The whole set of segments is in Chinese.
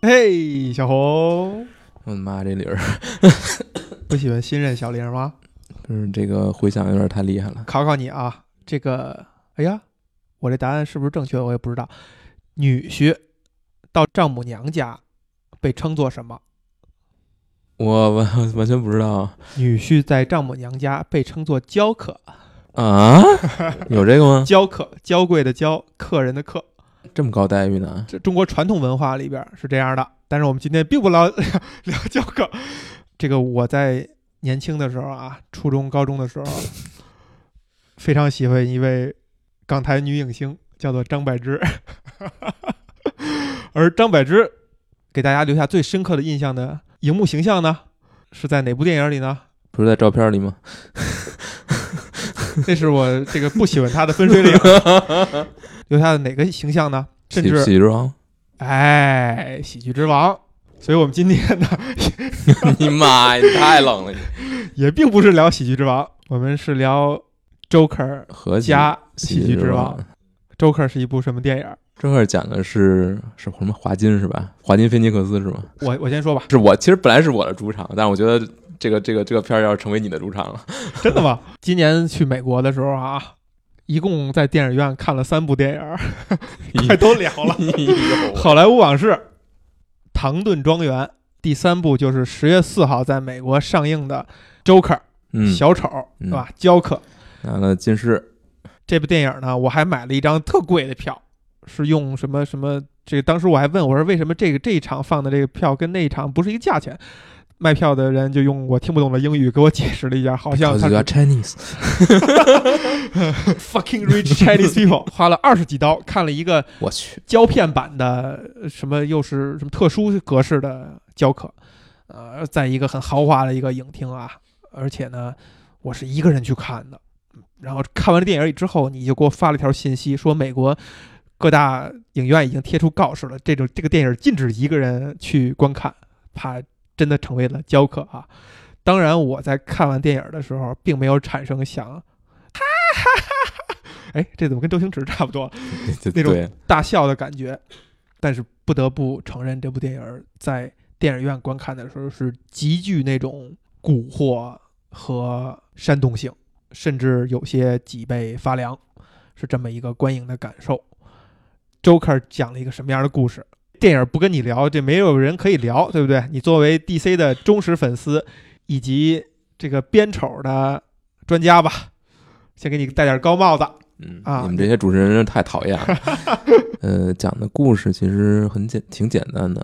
嘿，小红，我的妈，这理儿，不喜欢新任小玲吗？就是这个回响有点太厉害了。考考你啊，这个，哎呀，我这答案是不是正确？我也不知道。女婿到丈母娘家被称作什么？我完完全不知道女婿在丈母娘家被称作娇客，啊，有这个吗？娇客，娇贵的娇，客人的客。这么高待遇呢？这中国传统文化里边是这样的，但是我们今天并不聊 聊教课。这个我在年轻的时候啊，初中、高中的时候，非常喜欢一位港台女影星，叫做张柏芝。而张柏芝给大家留下最深刻的印象的荧幕形象呢，是在哪部电影里呢？不是在照片里吗？那是我这个不喜欢她的分水岭。留下的哪个形象呢？甚至喜剧之王，哎，喜剧之王。所以我们今天呢，你妈呀，你太冷了！也并不是聊喜剧之王，我们是聊 Joker 和加喜剧之王。Joker 是一部什么电影？Joker 讲的是是什么？华金是吧？华金菲尼克斯是吗？我我先说吧，是我其实本来是我的主场，但是我觉得这个这个这个片儿要成为你的主场了。真的吗？今年去美国的时候啊，一共在电影院看了三部电影，快都聊了。哎呦好莱坞往事》《唐顿庄园》，第三部就是十月四号在美国上映的《Joker》嗯，小丑，嗯是吧？焦客拿了金狮，这部电影呢，我还买了一张特贵的票，是用什么什么？这个当时我还问我说，为什么这个这一场放的这个票跟那一场不是一个价钱？卖票的人就用我听不懂的英语给我解释了一下，好像他是 Chinese，fucking rich Chinese people，花了二十几刀看了一个我去，胶片版的什么又是什么特殊格式的教课，呃，在一个很豪华的一个影厅啊，而且呢，我是一个人去看的。然后看完了电影之后，你就给我发了一条信息，说美国各大影院已经贴出告示了，这种这个电影禁止一个人去观看，怕真的成为了教课啊。当然，我在看完电影的时候，并没有产生想，哈哈哈哈，哎，这怎么跟周星驰差不多？那种，大笑的感觉。但是不得不承认，这部电影在电影院观看的时候是极具那种蛊惑和煽动性，甚至有些脊背发凉，是这么一个观影的感受。Joker 讲了一个什么样的故事？电影不跟你聊，这没有人可以聊，对不对？你作为 DC 的忠实粉丝，以及这个编丑的专家吧，先给你戴点高帽子。嗯啊你们这些主持人太讨厌了。呃，讲的故事其实很简，挺简单的，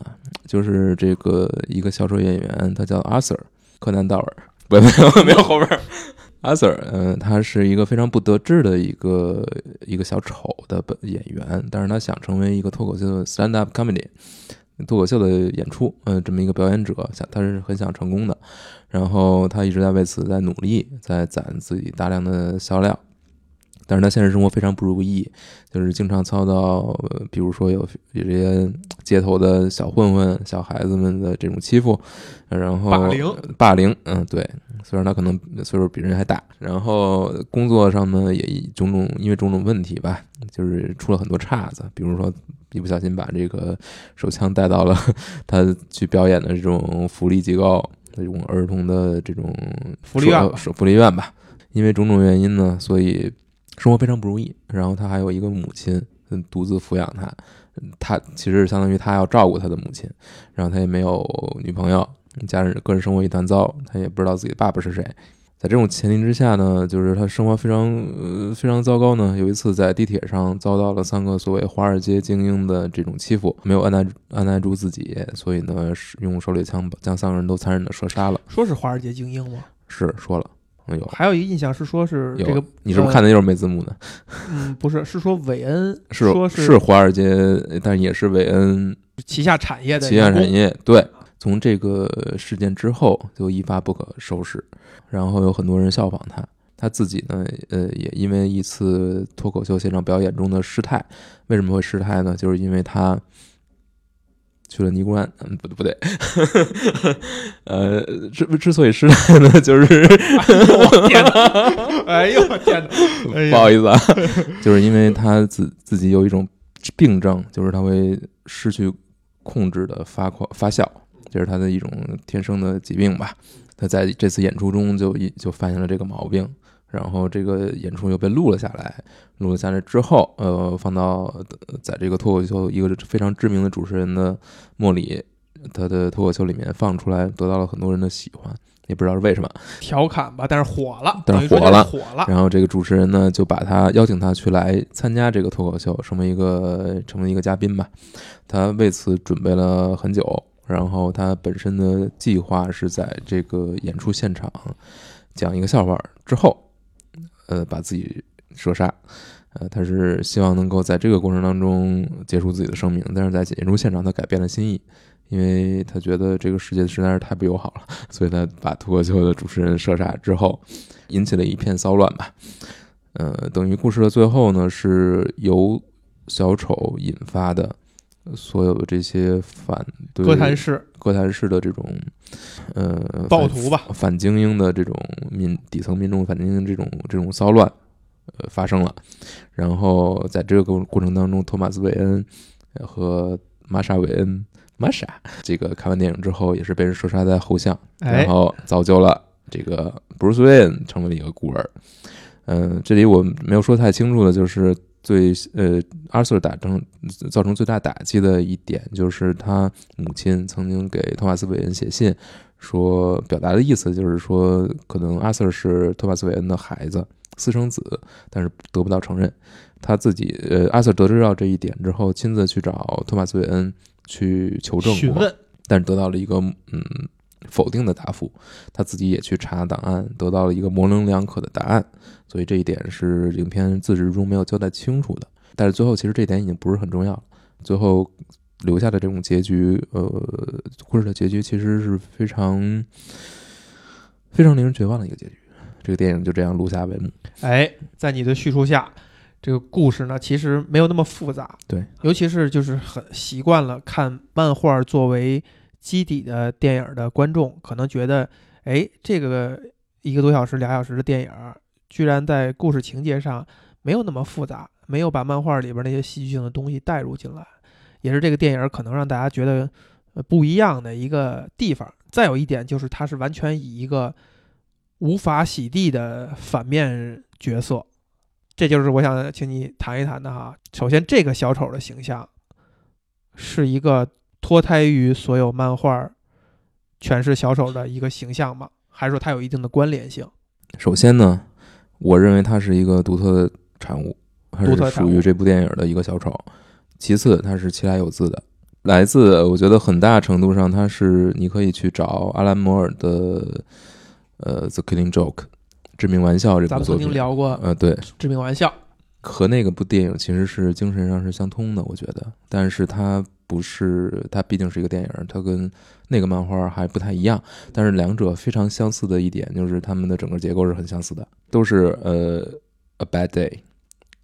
就是这个一个小丑演员，他叫 Arthur 柯南道尔，不，没有没有后边阿 Sir，嗯、他是一个非常不得志的一个一个小丑的本演员，但是他想成为一个脱口秀的 stand up comedy 脱口秀的演出，嗯，这么一个表演者，想他是很想成功的，然后他一直在为此在努力，在攒自己大量的销量。但是他现实生活非常不如意，就是经常遭到，呃比如说有有这些街头的小混混、小孩子们的这种欺负，呃然后霸凌，霸凌，嗯，对，虽然他可能岁数比人还大，然后工作上呢也种种因为种种问题吧，就是出了很多岔子，比如说一不小心把这个手枪带到了 他去表演的这种福利机构、这种儿童的这种福利院福利院吧，因为种种原因呢，所以生活非常不如意。然后他还有一个母亲，嗯独自抚养他，嗯他其实相当于他要照顾他的母亲，然后他也没有女朋友，家人个人生活一团糟，他也不知道自己的爸爸是谁。在这种前提之下呢，就是他生活非常呃非常糟糕呢。有一次在地铁上遭到了三个所谓华尔街精英的这种欺负，没有按耐按耐住自己，所以呢是用手里枪将三个人都残忍的射杀了。说是华尔街精英吗？是说了，嗯有还有一个印象是说是，这个，你是不是看的就是没字幕的？嗯，不是，是说韦恩 是说是华尔街，但也是韦恩旗下产业的旗下产业。对，从这个事件之后就一发不可收拾，然后有很多人效仿他。他自己呢，呃，也因为一次脱口秀现场表演中的失态，为什么会失态呢？就是因为他去了尼姑庵，嗯，不对不对，呃，之之所以失态呢，就是 我天哪！哎呦我天哪！哎呀不好意思啊，就是因为他自自己有一种病症，就是他会失去控制的发狂发笑，这是他的一种天生的疾病吧。他在这次演出中就一就发现了这个毛病，然后这个演出又被录了下来。录了下来之后，呃，放到呃在这个脱口秀一个非常知名的主持人的莫里他的脱口秀里面放出来，得到了很多人的喜欢，也不知道是为什么。调侃吧，但是火了，但是火了火了。然后这个主持人呢，就把他邀请他去来参加这个脱口秀，成为一个成为一个嘉宾吧。他为此准备了很久，然后他本身的计划是在这个演出现场讲一个笑话之后，呃，把自己射杀。呃，他是希望能够在这个过程当中结束自己的生命，但是在演出现场他改变了心意，因为他觉得这个世界实在是太不友好了，所以他把脱口秀的主持人射杀之后，引起了一片骚乱吧。呃，等于故事的最后呢，是由小丑引发的所有的这些反对哥谭市、哥谭市的这种呃暴徒吧，反精英的这种民底层民众反精英这种这种骚乱，呃发生了。然后在这个过过程当中，托马斯·韦恩呃和玛莎·韦恩玛莎这个看完电影之后，也是被人射杀在后巷，哎然，后造就了这个 Bruce Wayne 成为了一个孤儿。嗯、这里我没有说太清楚的就是最呃，阿瑟打成造成最大打击的一点，就是他母亲曾经给托马斯·韦恩写信，说表达的意思就是说，可能阿瑟是托马斯·韦恩的孩子，私生子，但是得不到承认。他自己呃，阿瑟得知到这一点之后，亲自去找托马斯·韦恩去求证过，询问但是得到了一个嗯否定的答复。他自己也去查档案，得到了一个模棱两可的答案，所以这一点是影片自始至终没有交代清楚的。但是最后其实这一点已经不是很重要了，最后留下的这种结局，呃，故事的结局其实是非常非常令人绝望的一个结局。这个电影就这样录下帷幕。哎，在你的叙述下，这个故事呢其实没有那么复杂。对，尤其是就是很习惯了看漫画作为基底的电影的观众，可能觉得，哎，这个一个多小时、俩小时的电影，居然在故事情节上没有那么复杂，没有把漫画里边那些戏剧性的东西带入进来，也是这个电影可能让大家觉得不一样的一个地方。再有一点就是，它是完全以一个无法洗地的反面角色，这就是我想请你谈一谈的哈。首先，这个小丑的形象是一个脱胎于所有漫画诠释小丑的一个形象吗？还是说它有一定的关联性？首先呢，我认为它是一个独特的产物，它是属于这部电影的一个小丑。其次，它是其来有自的，来自我觉得很大程度上，它是你可以去找阿兰·摩尔的呃《The Killing Joke》致命玩笑这咱们曾经部作品。聊过呃，对，致命玩笑，和那个部电影其实是精神上是相通的，我觉得，但是它不是，它毕竟是一个电影，它跟那个漫画还不太一样。但是两者非常相似的一点就是它们的整个结构是很相似的，都是呃 a bad day，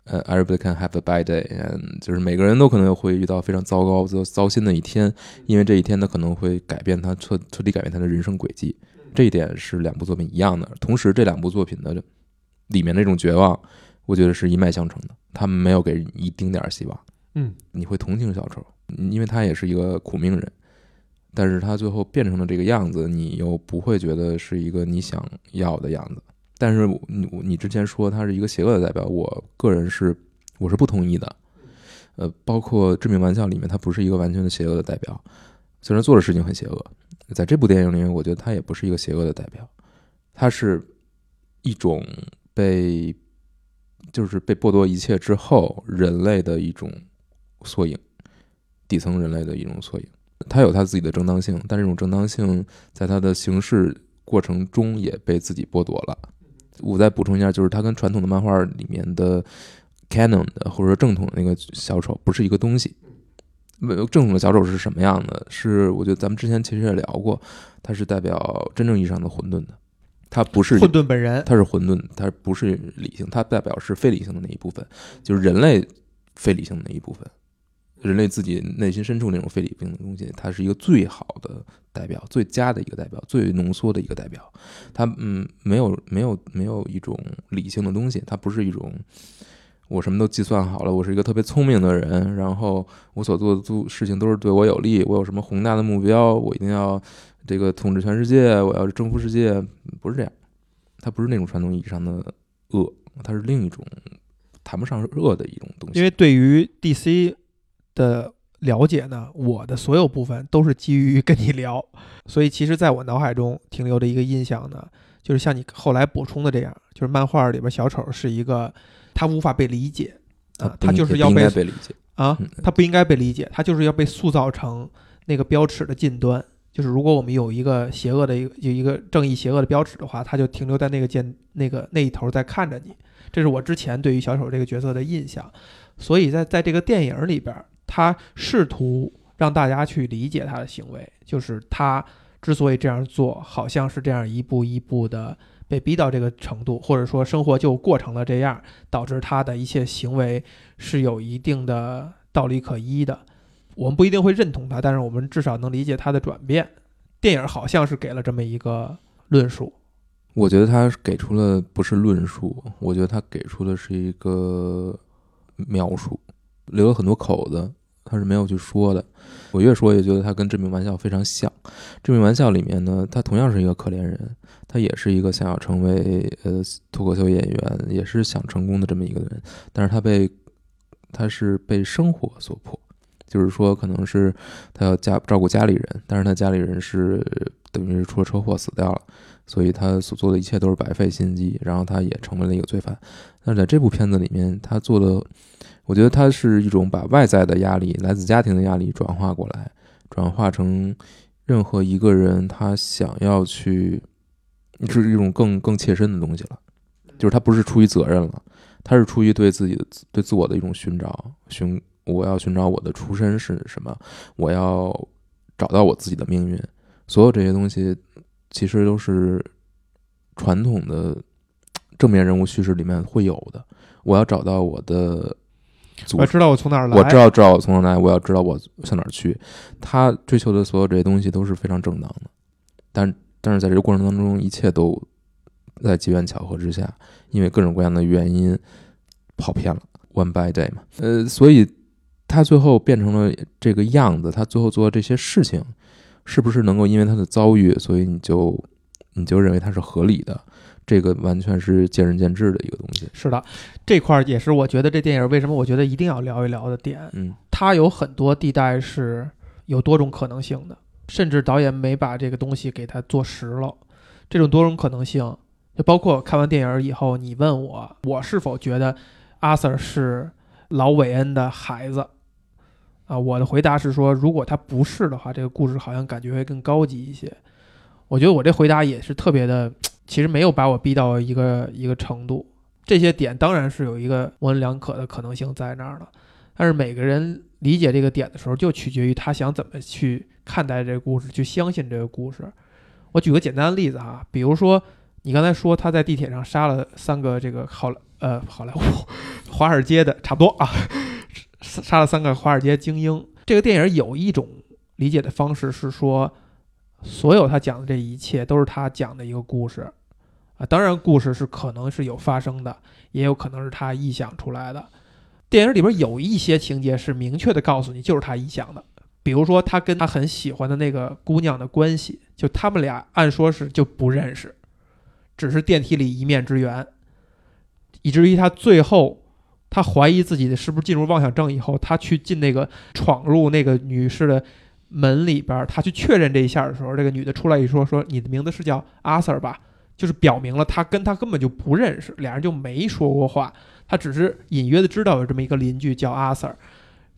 呃 everybody can have a bad day，嗯，就是每个人都可能会遇到非常糟糕、糟糟心的一天，因为这一天他可能会改变他彻彻底改变他的人生轨迹。这一点是两部作品一样的，同时这两部作品的里面那种绝望，我觉得是一脉相承的，他们没有给一丁点儿希望。嗯，你会同情小丑，因为他也是一个苦命人，但是他最后变成了这个样子，你又不会觉得是一个你想要的样子。但是你你之前说他是一个邪恶的代表，我个人是我是不同意的。呃，包括《致命玩笑》里面，他不是一个完全的邪恶的代表，虽然做的事情很邪恶，在这部电影里面，我觉得他也不是一个邪恶的代表，他是一种被就是被剥夺一切之后人类的一种缩影，底层人类的一种缩影。他有他自己的正当性，但这种正当性在他的行事过程中也被自己剥夺了。我再补充一下，就是他跟传统的漫画里面的 canon 的或者说正统的那个小丑不是一个东西。正统的小丑是什么样的？是我觉得咱们之前其实也聊过，它是代表真正意义上的混沌的，它不是混沌本人，它是混沌，它不是理性，它代表是非理性的那一部分，就是人类非理性的那一部分，人类自己内心深处那种非理性的东西，它是一个最好的代表，最佳的一个代表，最浓缩的一个代表。它嗯，没有没有没有一种理性的东西，它不是一种我什么都计算好了，我是一个特别聪明的人，然后我所做的做事情都是对我有利，我有什么宏大的目标，我一定要这个统治全世界，我要征服世界，不是这样，它不是那种传统意义上的恶，它是另一种谈不上是恶的一种东西。因为对于 DC 的了解呢，我的所有部分都是基于跟你聊，所以其实在我脑海中停留的一个印象呢，就是像你后来补充的这样，就是漫画里边小丑是一个他无法被理解啊，他就是要被被理解。啊嗯，他不应该被理解，他就是要被塑造成那个标尺的近端。就是如果我们有一个邪恶的一个有一个正义邪恶的标尺的话，他就停留在那个剑那个那一头在看着你。这是我之前对于小丑这个角色的印象。所以在在这个电影里边，他试图让大家去理解他的行为，就是他之所以这样做，好像是这样一步一步的被逼到这个程度，或者说生活就过成了这样，导致他的一切行为是有一定的道理可依的。我们不一定会认同他，但是我们至少能理解他的转变。电影好像是给了这么一个论述，我觉得他给出了不是论述，我觉得他给出的是一个描述，留了很多口子，他是没有去说的。我越说越觉得他跟《致命玩笑》非常像，《致命玩笑》里面呢，他同样是一个可怜人，他也是一个想要成为呃脱口秀演员，也是想成功的这么一个人，但是他被他是被生活所迫，就是说可能是他要家照顾家里人，但是他家里人是等于是出了车祸死掉了。所以他所做的一切都是白费心机，然后他也成为了一个罪犯。但是在这部片子里面，他做的，我觉得他是一种把外在的压力、来自家庭的压力转化过来，转化成任何一个人他想要去，是一种更更切身的东西了。就是他不是出于责任了，他是出于对自己的对自我的一种寻找，寻我要寻找我的出身是什么，我要找到我自己的命运。所有这些东西。其实都是传统的正面人物叙事里面会有的。我要找到我的我知道我从哪儿来，我知道知道我从哪儿来，我要知道我向哪儿去。他追求的所有这些东西都是非常正当的，但但是在这个过程当中，一切都在机缘巧合之下，因为各种各样的原因跑偏了。One by day 嘛，呃，所以他最后变成了这个样子，他最后做的这些事情。是不是能够因为他的遭遇，所以你就你就认为他是合理的？这个完全是见仁见智的一个东西。是的，这块儿也是我觉得这电影为什么我觉得一定要聊一聊的点。嗯，它有很多地带是有多种可能性的，甚至导演没把这个东西给它做实了。这种多种可能性，就包括看完电影以后，你问我我是否觉得阿 Sir 是老韦恩的孩子啊？我的回答是说，如果他不是的话，这个故事好像感觉会更高级一些。我觉得我这回答也是特别的，其实没有把我逼到一个一个程度。这些点当然是有一个模棱两可的可能性在那儿的，但是每个人理解这个点的时候，就取决于他想怎么去看待这个故事，去相信这个故事。我举个简单的例子哈，比如说你刚才说他在地铁上杀了三个这个好呃好莱坞 华尔街的差不多啊，杀了三个华尔街精英。这个电影有一种理解的方式是说，所有他讲的这一切都是他讲的一个故事啊，当然故事是可能是有发生的，也有可能是他臆想出来的。电影里边有一些情节是明确的告诉你就是他臆想的，比如说他跟他很喜欢的那个姑娘的关系，就他们俩按说是就不认识，只是电梯里一面之缘，以至于他最后他怀疑自己的是不是进入妄想症以后，他去进那个闯入那个女士的门里边，他去确认这一下的时候，这个女的出来一说说你的名字是叫阿 Sir 吧，就是表明了他跟他根本就不认识，俩人就没说过话，他只是隐约的知道有这么一个邻居叫阿 Sir，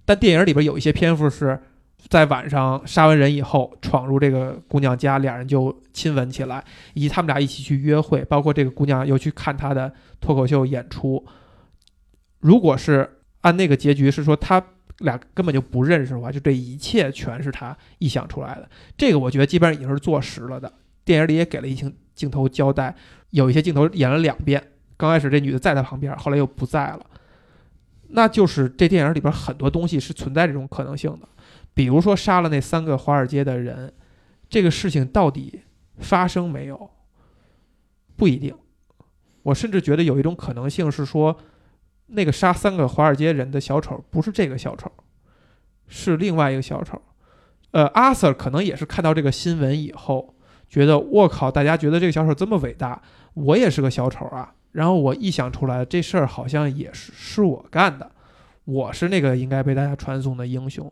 但电影里边有一些篇幅是。在晚上杀完人以后，闯入这个姑娘家，俩人就亲吻起来，以及他们俩一起去约会，包括这个姑娘又去看他的脱口秀演出。如果是按那个结局是说他俩根本就不认识的话，就这一切全是他臆想出来的。这个我觉得基本上已经是坐实了的。电影里也给了一镜镜头交代，有一些镜头演了两遍。刚开始这女的在他旁边，后来又不在了，那就是这电影里边很多东西是存在这种可能性的。比如说杀了那三个华尔街的人，这个事情到底发生没有？不一定。我甚至觉得有一种可能性是说，那个杀三个华尔街人的小丑不是这个小丑，是另外一个小丑。呃，阿 Sir 可能也是看到这个新闻以后，觉得我靠，大家觉得这个小丑这么伟大，我也是个小丑啊。然后我臆想出来，这事儿好像也是是我干的，我是那个应该被大家传颂的英雄，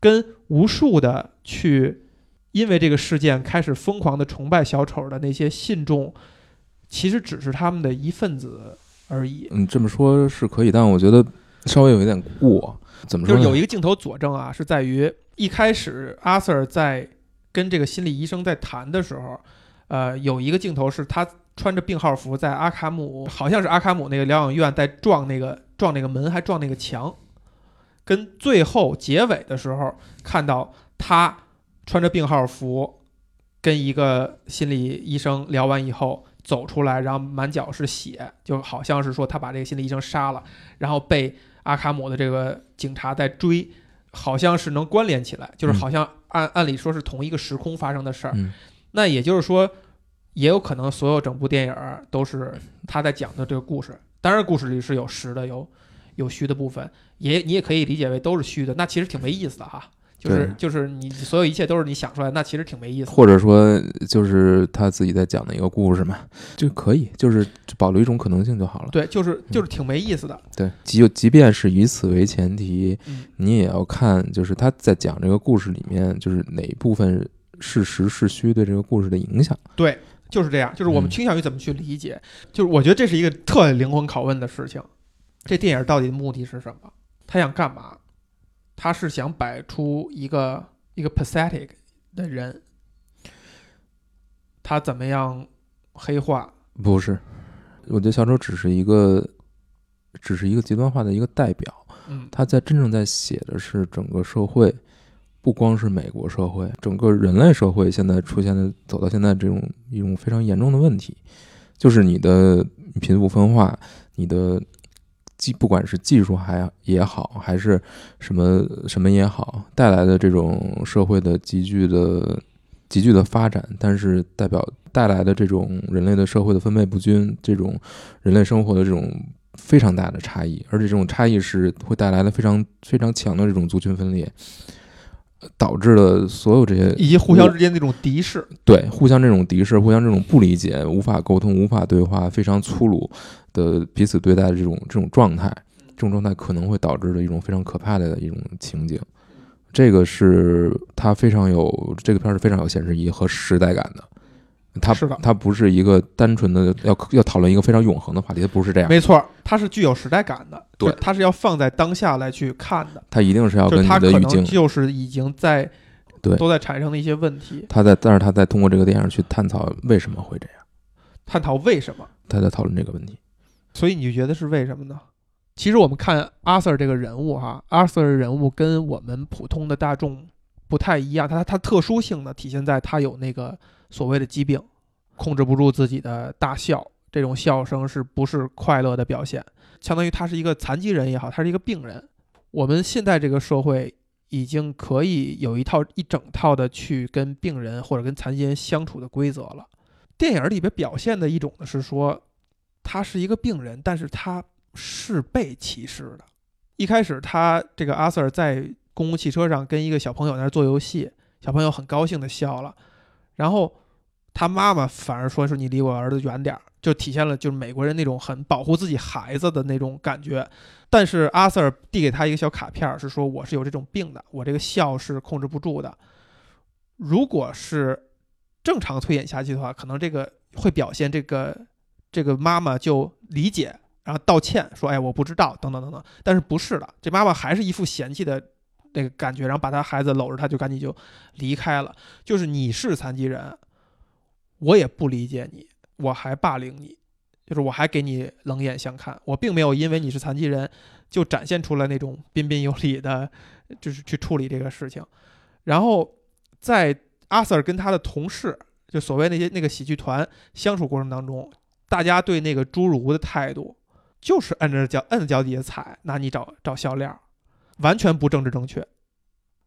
跟无数的去因为这个事件开始疯狂的崇拜小丑的那些信众，其实只是他们的一份子而已。嗯，这么说是可以，但我觉得稍微有一点过。怎么说？就是有一个镜头佐证啊，是在于一开始阿 Sir 在跟这个心理医生在谈的时候，呃，有一个镜头是他穿着病号服在阿卡姆，好像是阿卡姆那个疗养院在撞那个撞那个门，还撞那个墙，跟最后结尾的时候看到他穿着病号服跟一个心理医生聊完以后走出来，然后满脚是血，就好像是说他把这个心理医生杀了，然后被阿卡姆的这个警察在追，好像是能关联起来，就是好像按、按理说是同一个时空发生的事儿。嗯那也就是说，也有可能所有整部电影儿都是他在讲的这个故事。当然，故事里是有实的，有有虚的部分，也你也可以理解为都是虚的。那其实挺没意思的哈。就是就是你所有一切都是你想出来，那其实挺没意思的。或者说就是他自己在讲的一个故事嘛，就可以，就是保留一种可能性就好了。对，就是就是挺没意思的。对，即即便是以此为前提，嗯你也要看，就是他在讲这个故事里面，就是哪一部分是实是虚对这个故事的影响。对，就是这样，就是我们嗯倾向于怎么去理解。就是我觉得这是一个特灵魂拷问的事情。这电影到底目的是什么？他想干嘛？他是想摆出一个一个 pathetic 的人，他怎么样黑化？不是，我觉得小丑只是一个，只是一个极端化的一个代表。嗯，他在真正在写的是整个社会，不光是美国社会，整个人类社会现在出现的走到现在这种一种非常严重的问题，就是你的贫富分化，你的技不管是技术还也好，还是什么什么也好，带来的这种社会的急剧的急剧的发展，但是代表带来的这种人类的社会的分配不均，这种人类生活的这种非常大的差异，而且这种差异是会带来的非常非常强的这种族群分裂，导致了所有这些以及互相之间那种敌视。对互相这种敌视、互相这种不理解、无法沟通、无法对话、非常粗鲁的彼此对待的这种这种状态，这种状态可能会导致的一种非常可怕的一种情景。这个是它非常有这个片儿是非常有现实意义和时代感的。它是的。它不是一个单纯的要要讨论一个非常永恒的话题，它不是这样，没错，它是具有时代感的，对。就是它是要放在当下来去看的，它一定是要跟你就是它可的语境就是已经在对。都在产生的一些问题，他在，但是他在通过这个电影去探讨为什么会这样，探讨为什么。他在讨论这个问题。所以你就觉得是为什么呢？其实我们看阿 Sir 这个人物哈，阿 Sir 的人物跟我们普通的大众不太一样，他他特殊性呢体现在他有那个所谓的疾病，控制不住自己的大笑，这种笑声是不是快乐的表现？相当于他是一个残疾人也好，他是一个病人。我们现在这个社会已经可以有一套一整套的去跟病人或者跟残疾人相处的规则了。电影里边表现的一种呢是说，他是一个病人，但是他是被歧视的。一开始，他这个阿 Sir 在公共汽车上跟一个小朋友在那做游戏，小朋友很高兴的笑了，然后他妈妈反而说是你离我儿子远点儿，就体现了就是美国人那种很保护自己孩子的那种感觉。但是阿 Sir 递给他一个小卡片，是说我是有这种病的，我这个笑是控制不住的。如果是正常推演下去的话，可能这个会表现这个这个妈妈就理解，然后道歉说：“哎，我不知道，等等等等。”但是不是的，这妈妈还是一副嫌弃的那个感觉，然后把她孩子搂着，她就赶紧就离开了。就是你是残疾人，我也不理解你，我还霸凌你，就是我还给你冷眼相看，我并没有因为你是残疾人就展现出来那种彬彬有礼的，就是去处理这个事情。然后在阿 Sir 跟他的同事，就所谓那些那个喜剧团相处过程当中，大家对那个侏儒的态度就是摁着脚摁着脚底下踩，拿你找找笑料，完全不政治正确。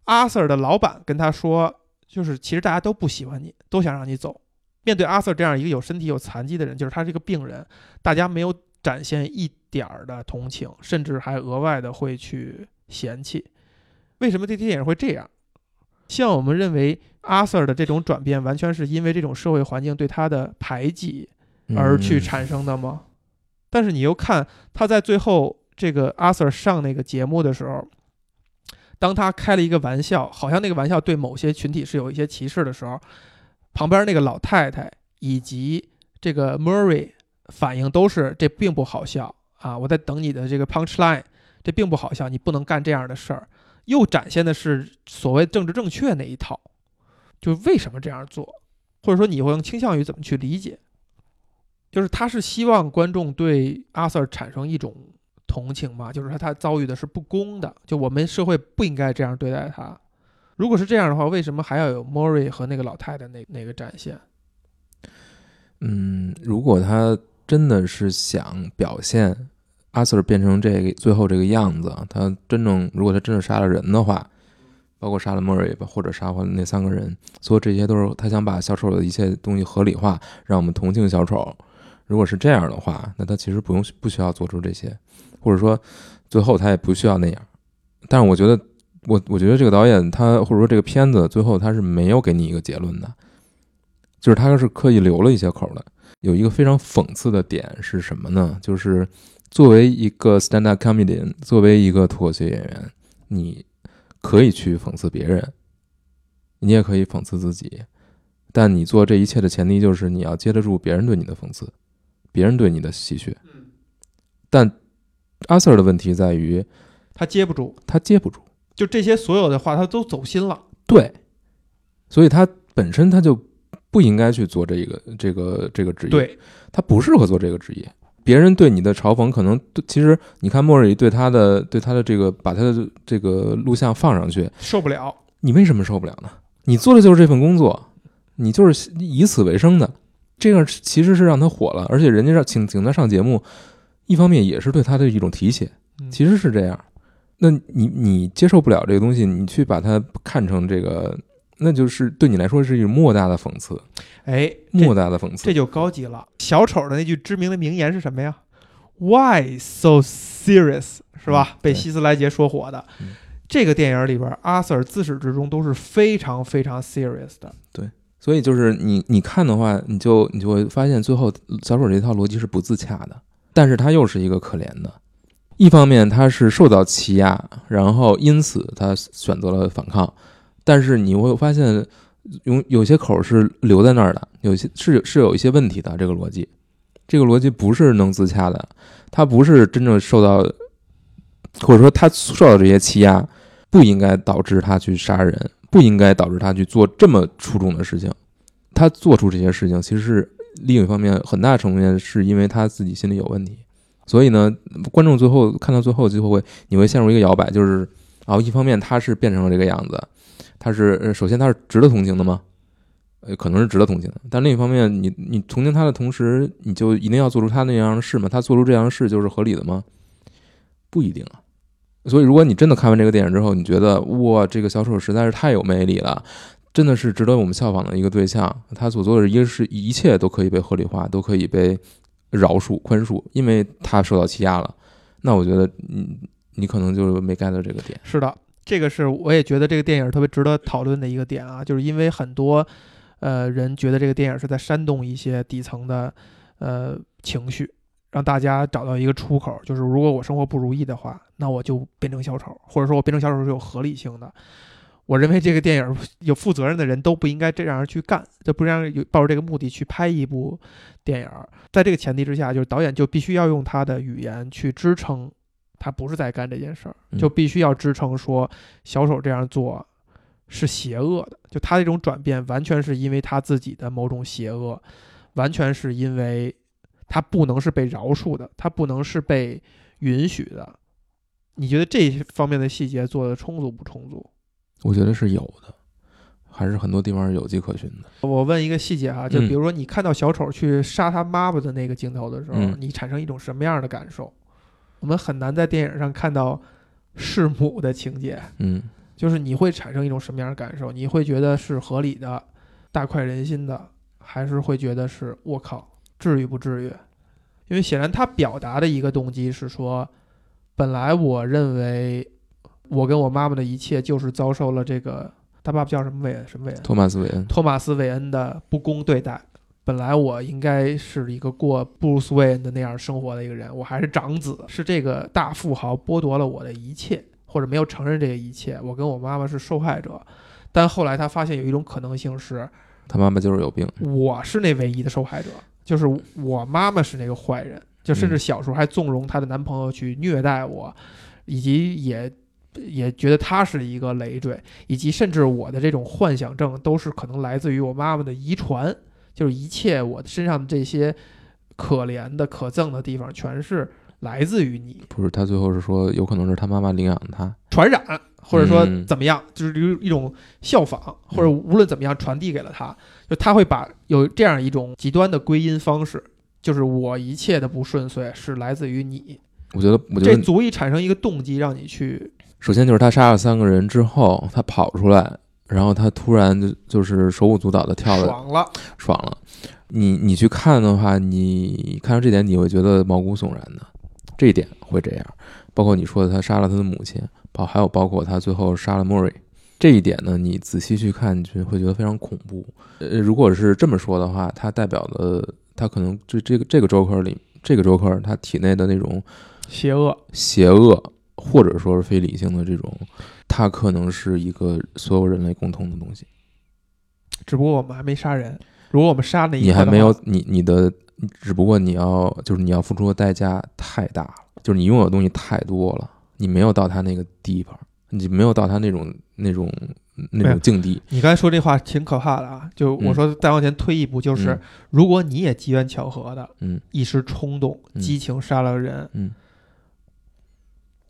阿 Sir 的老板跟他说，就是其实大家都不喜欢你，都想让你走。面对阿 Sir 这样一个有身体有残疾的人，就是他是一个病人，大家没有展现一点儿的同情，甚至还额外的会去嫌弃。为什么这电影会这样？像我们认为阿 Sir 的这种转变，完全是因为这种社会环境对他的排挤而去嗯产生的吗？但是你又看他在最后这个阿 Sir 上那个节目的时候，当他开了一个玩笑，好像那个玩笑对某些群体是有一些歧视的时候，旁边那个老太太以及这个 Murray 反应都是这并不好笑啊！我在等你的这个 punch line，这并不好笑，你不能干这样的事儿。又展现的是所谓政治正确那一套，就为什么这样做，或者说你会更倾向于怎么去理解？就是他是希望观众对阿 Sir 产生一种同情吗？就是说他遭遇的是不公的，就我们社会不应该这样对待他。如果是这样的话，为什么还要有 Murray 和那个老太太那那个展现？嗯，如果他真的是想表现阿 Sir 变成这个最后这个样子，他真正如果他真的杀了人的话，包括杀了莫瑞吧，或者杀了那三个人，所有这些都是他想把小丑的一切东西合理化，让我们同情小丑。如果是这样的话，那他其实不用不需要做出这些，或者说最后他也不需要那样。但是我觉得，我我觉得这个导演他或者说这个片子最后他是没有给你一个结论的，就是他是刻意留了一些口的。有一个非常讽刺的点是什么呢？就是作为一个 stand up comedian，作为一个脱口秀演员，你可以去讽刺别人，你也可以讽刺自己，但你做这一切的前提就是你要接得住别人对你的讽刺，别人对你的戏谑。但阿 Sir 的问题在于他接不住，他接不住，就这些所有的话他都走心了。对，所以他本身他就不应该去做这个这个这个职业。对，他不适合做这个职业。别人对你的嘲讽，可能其实你看莫瑞对他的对他的这个把他的这个录像放上去，受不了。你为什么受不了呢？你做的就是这份工作，你就是以此为生的，这样其实是让他火了，而且人家让请请他上节目，一方面也是对他的一种提携，嗯其实是这样。那你你接受不了这个东西，你去把它看成这个，那就是对你来说是一种莫大的讽刺，哎，莫大的讽刺这。就高级了。小丑的那句知名的名言是什么呀？Why so serious？是吧？嗯被希斯莱杰说火的。嗯这个电影里边，阿 Sir 自始至终都是非常非常 serious 的。对所以就是你你看的话，你就你就会发现最后小丑这套逻辑是不自洽的，但是他又是一个可怜的。一方面他是受到欺压，然后因此他选择了反抗，但是你会发现有有些口是留在那儿的，有些是是有一些问题的。这个逻辑，这个逻辑不是能自洽的，他不是真正受到，或者说他受到这些欺压，不应该导致他去杀人，不应该导致他去做这么出众的事情。他做出这些事情，其实是另一方面很大程度上是因为他自己心里有问题。所以呢，观众最后看到最后最后会你会陷入一个摇摆，就是啊，一方面他是变成了这个样子，他是首先他是值得同情的吗？呃，可能是值得同情的，但另一方面，你你同情他的同时，你就一定要做出他那样的事吗？他做出这样的事就是合理的吗？不一定啊。所以，如果你真的看完这个电影之后，你觉得哇，这个小丑实在是太有魅力了，真的是值得我们效仿的一个对象。他所做的一个是一切都可以被合理化，都可以被饶恕、宽恕，因为他受到欺压了。那我觉得，你你可能就没 get 到这个点。是的，这个是我也觉得这个电影特别值得讨论的一个点啊，就是因为很多呃人觉得这个电影是在煽动一些底层的呃情绪，让大家找到一个出口，就是如果我生活不如意的话，那我就变成小丑，或者说我变成小丑是有合理性的。我认为这个电影有负责任的人都不应该这样去干，就不让有抱着这个目的去拍一部电影。在这个前提之下，就是导演就必须要用他的语言去支撑他不是在干这件事儿，嗯就必须要支撑说小丑这样做是邪恶的。就他这种转变，完全是因为他自己的某种邪恶，完全是因为他不能是被饶恕的，他不能是被允许的。你觉得这方面的细节做的充足不充足？我觉得是有的，还是很多地方是有迹可循的。我问一个细节哈，就嗯比如说你看到小丑去杀他妈妈的那个镜头的时候，嗯你产生一种什么样的感受？我们很难在电影上看到弑母的情节，嗯，就是你会产生一种什么样的感受？你会觉得是合理的、大快人心的，还是会觉得是我靠，至于不至于？因为显然他表达的一个动机是说，本来我认为我跟我妈妈的一切就是遭受了这个他爸爸叫什么韦恩什么韦恩托马斯·韦恩，托马斯·韦恩的不公对待。本来我应该是一个过布鲁斯·韦恩的那样生活的一个人，我还是长子，是这个大富豪剥夺了我的一切，或者没有承认这个一切，我跟我妈妈是受害者。但后来他发现有一种可能性是，他妈妈就是有病。我是那唯一的受害者，就是我妈妈是那个坏人，就甚至小时候还纵容她的男朋友去虐待我，以及也也觉得他是一个累赘，以及甚至我的这种幻想症都是可能来自于我妈妈的遗传，就是一切我身上的这些可怜的、可憎的地方，全是来自于你。不是，他最后是说有可能是他妈妈领养他。传染，或者说嗯怎么样，就是一一种效仿，或者无论怎么样传递给了他，就他会把有这样一种极端的归因方式，就是我一切的不顺遂是来自于你，我觉得，我觉得这足以产生一个动机让你去首先就是他杀了三个人之后，他跑出来，然后他突然就就是手舞足蹈的跳了，爽了。爽了。你你去看的话，你看到这点你会觉得毛骨悚然的，这一点会这样。包括你说的他杀了他的母亲，包还有包括他最后杀了莫瑞，这一点呢，你仔细去看，你就会觉得非常恐怖。呃，如果是这么说的话，它代表的他可能这这个这个 Joker 里，这个 Joker 他体内的那种邪恶，邪恶，或者说是非理性的这种，它可能是一个所有人类共通的东西。只不过我们还没杀人。如果我们杀那一刻的你还没有你你的，只不过你要就是你要付出的代价太大了，就是你拥有的东西太多了，你没有到他那个地方，你没有到他那种那种那种境地。你刚才说这话挺可怕的啊！就我嗯说再往前推一步，就是、嗯如果你也机缘巧合的，嗯一时冲动、嗯激情杀了人，嗯，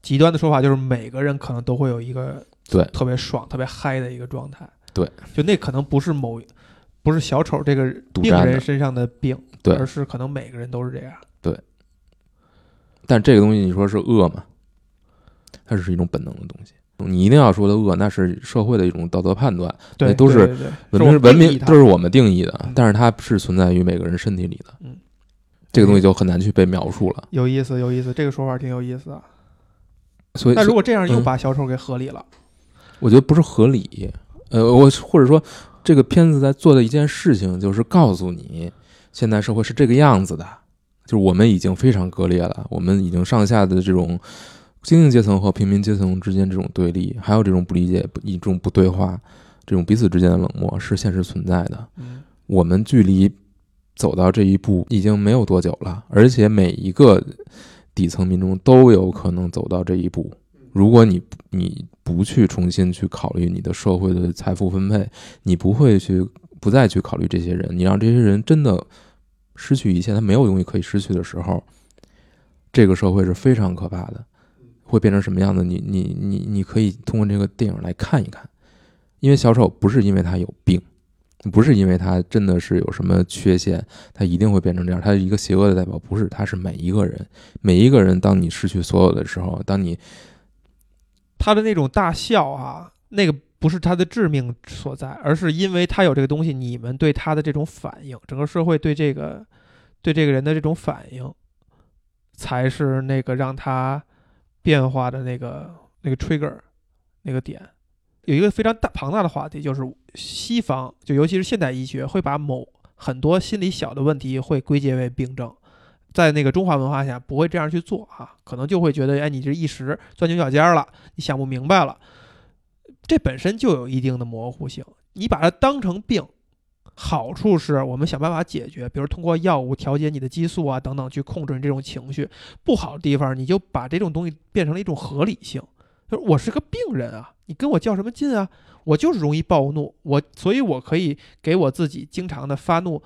极端的说法就是每个人可能都会有一个对特别爽、特别嗨的一个状态。对，就那可能不是某不是小丑这个病人身上的病，对而是可能每个人都是这样。对但这个东西你说是恶吗？它只是一种本能的东西。你一定要说的恶，那是社会的一种道德判断，对，那都是文明文明都是我们定义的嗯，但是它是存在于每个人身体里的。嗯，这个东西就很难去被描述了。有意思，有意思，这个说法挺有意思的。所以，那如果这样又嗯把小丑给合理了，我觉得不是合理。呃，我或者说，这个片子在做的一件事情，就是告诉你，现代社会是这个样子的，就是我们已经非常割裂了，我们已经上下的这种精英阶层和平民阶层之间这种对立，还有这种不理解、不一种不对话，这种彼此之间的冷漠是现实存在的。嗯，我们距离走到这一步已经没有多久了，而且每一个底层民众都有可能走到这一步。如果你你不去重新去考虑你的社会的财富分配，你不会去不再去考虑这些人，你让这些人真的失去一切，他没有东西可以失去的时候，这个社会是非常可怕的，会变成什么样的？你你你你可以通过这个电影来看一看，因为小丑不是因为他有病。不是因为他真的是有什么缺陷，他一定会变成这样。他是一个邪恶的代表，不是，他是每一个人，每一个人。当你失去所有的时候，当你他的那种大笑啊，那个不是他的致命所在，而是因为他有这个东西，你们对他的这种反应，整个社会对这个对这个人的这种反应，才是那个让他变化的那个那个 trigger 那个点。有一个非常大庞大的话题，就是西方，就尤其是现代医学，会把某很多心理小的问题会归结为病症。在那个中华文化下，不会这样去做啊，可能就会觉得，哎，你这一时钻牛角尖了，你想不明白了，这本身就有一定的模糊性。你把它当成病，好处是我们想办法解决，比如通过药物调节你的激素啊等等去控制你这种情绪。不好的地方，你就把这种东西变成了一种合理性，就是我是个病人啊，你跟我较什么劲啊？我就是容易暴怒，我所以我可以给我自己经常的发怒，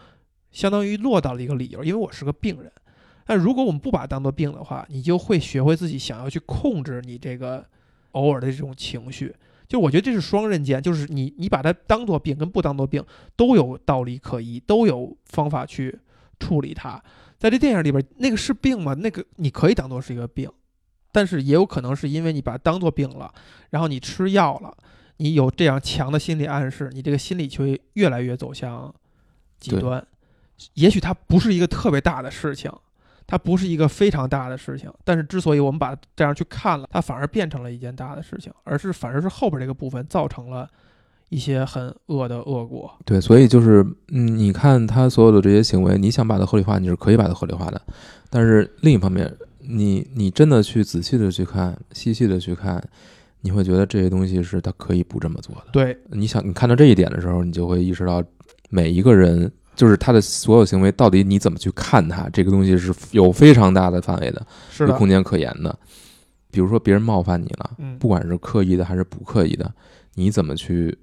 相当于落到了一个理由，因为我是个病人。但如果我们不把它当做病的话，你就会学会自己想要去控制你这个偶尔的这种情绪。就我觉得这是双刃剑，就是你你把它当做病跟不当做病都有道理可依，都有方法去处理它。在这电影里边，那个是病吗？那个你可以当做是一个病，但是也有可能是因为你把它当做病了，然后你吃药了，你有这样强的心理暗示，你这个心理就会越来越走向极端。也许它不是一个特别大的事情，它不是一个非常大的事情，但是之所以我们把这样去看了，它反而变成了一件大的事情，而是反而是后边这个部分造成了一些很恶的恶果。对，所以就是，嗯，你看他所有的这些行为，你想把它合理化，你是可以把它合理化的。但是另一方面，你你真的去仔细的去看，细细的去看，你会觉得这些东西是他可以不这么做的。对，你想，你看到这一点的时候，你就会意识到，每一个人就是他的所有行为，到底你怎么去看他，这个东西是有非常大的范围的，是的，有空间可言的。比如说别人冒犯你了，嗯，不管是刻意的还是不刻意的，你怎么去